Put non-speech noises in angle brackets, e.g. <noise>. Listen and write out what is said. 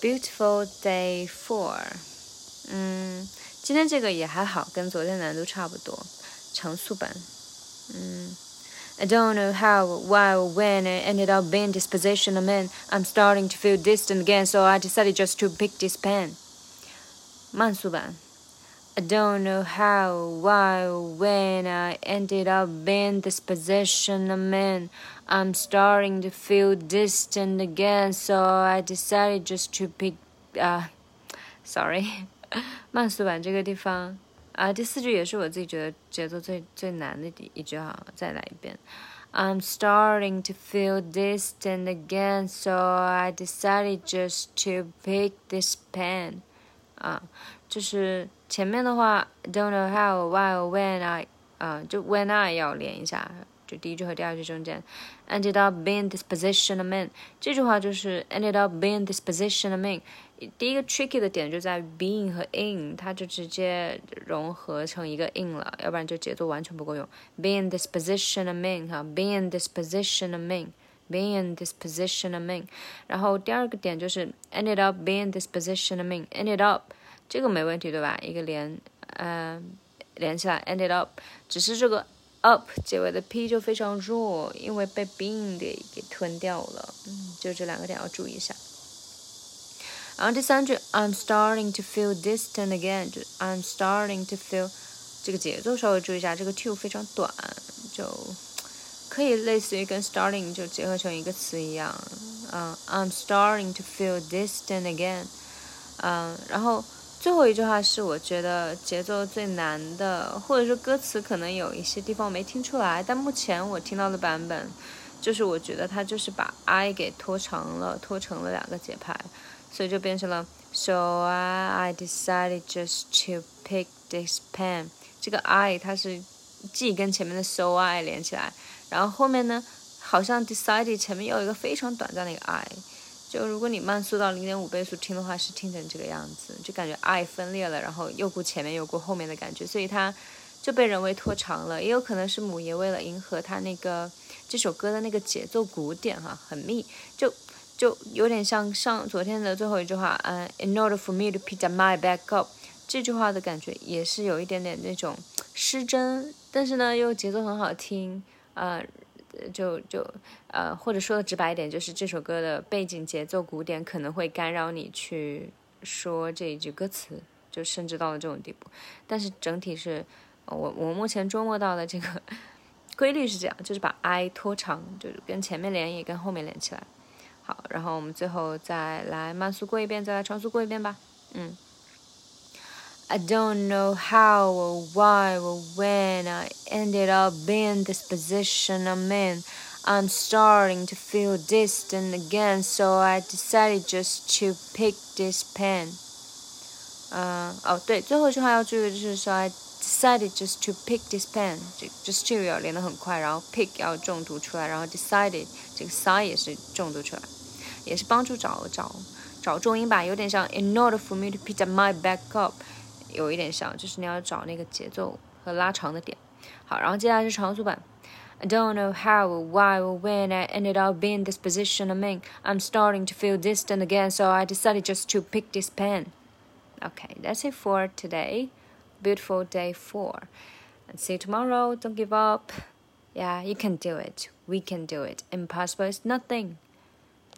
Beautiful day four。嗯，今天这个也还好，跟昨天难度差不多，常速版。嗯。I don't know how, why, or when I ended up being this position I'm in. I'm starting to feel distant again, so I decided just to pick this pen. 慢速版。 I don't know how, why, or when I ended up being this position I'm in. I'm starting to feel distant again, so I decided just to pick. 啊、uh,，sorry，慢速版这个地方。啊，第四句也是我自己觉得节奏最最难的一一句哈，再来一遍。I'm starting <laughs> to feel distant again, so I decided just to pick this pen. 啊，就是 前面的话，don't know how, why, or when I，啊，就 when I 要连一下，就第一句和第二句中间，ended up being this position I'm in。这句话就是 ended up being this position I'm in。第一个 tricky 的点就在 being 和 in，它就直接融合成一个 in 了，要不然就节奏完全不够用。Being this position I'm in，哈，being this position I'm in，being this position I'm in。然后第二个点就是 ended up being this position I'm in，ended up 这个没问题对吧？一个连，呃，连起来 ended up，只是这个 up 结尾的 p 就非常弱，因为被 being 给给吞掉了。嗯，就这两个点要注意一下。然后第三句，I'm starting to feel distant again，就 I'm starting to feel，这个节奏稍微注意一下，这个 to 非常短，就可以类似于跟 starting 就结合成一个词一样。嗯，I'm starting to feel distant again。嗯，然后最后一句话是我觉得节奏最难的，或者说歌词可能有一些地方没听出来，但目前我听到的版本，就是我觉得它就是把 I 给拖长了，拖成了两个节拍。所以就变成了 So I I decided just to pick this pen。这个 I 它是既跟前面的 So I 连起来，然后后面呢，好像 decided 前面又有一个非常短暂的一个 I。就如果你慢速到零点五倍速听的话，是听成这个样子，就感觉 I 分裂了，然后又顾前面又顾后面的感觉，所以它就被人为拖长了。也有可能是母爷为了迎合他那个这首歌的那个节奏鼓点哈，很密就。就有点像上昨天的最后一句话，嗯，In order for me to pick my back up，这句话的感觉也是有一点点那种失真，但是呢又节奏很好听，呃，就就呃或者说的直白一点，就是这首歌的背景节奏鼓点可能会干扰你去说这一句歌词，就甚至到了这种地步。但是整体是我我目前琢磨到的这个规律是这样，就是把 I 拖长，就是跟前面连也跟后面连起来。好，然后我们最后再来慢速过一遍，再来长速过一遍吧。嗯。I don't know how or why or when I ended up being this position I'm in. I'm starting to feel distant again, so I decided just to pick this pen. 嗯，哦，对，最后一句话要注意的就是说，I decided just to pick this pen。这 just to 要连得很快，然后 pick 要重读出来，然后 decided 这个 sigh 也是重读出来。也是帮助找找找重音吧，有点像 In order for me to pick up my back up， 有一点像，就是你要找那个节奏和拉长的点。好，然后接下来是常速版。I don't know how or why or when I ended up being this position I'm in. I'm starting to feel distant again, so I decided just to pick this pen. Okay, that's it for today. Beautiful day four. And see you tomorrow. Don't give up. Yeah, you can do it. We can do it. Impossible is nothing.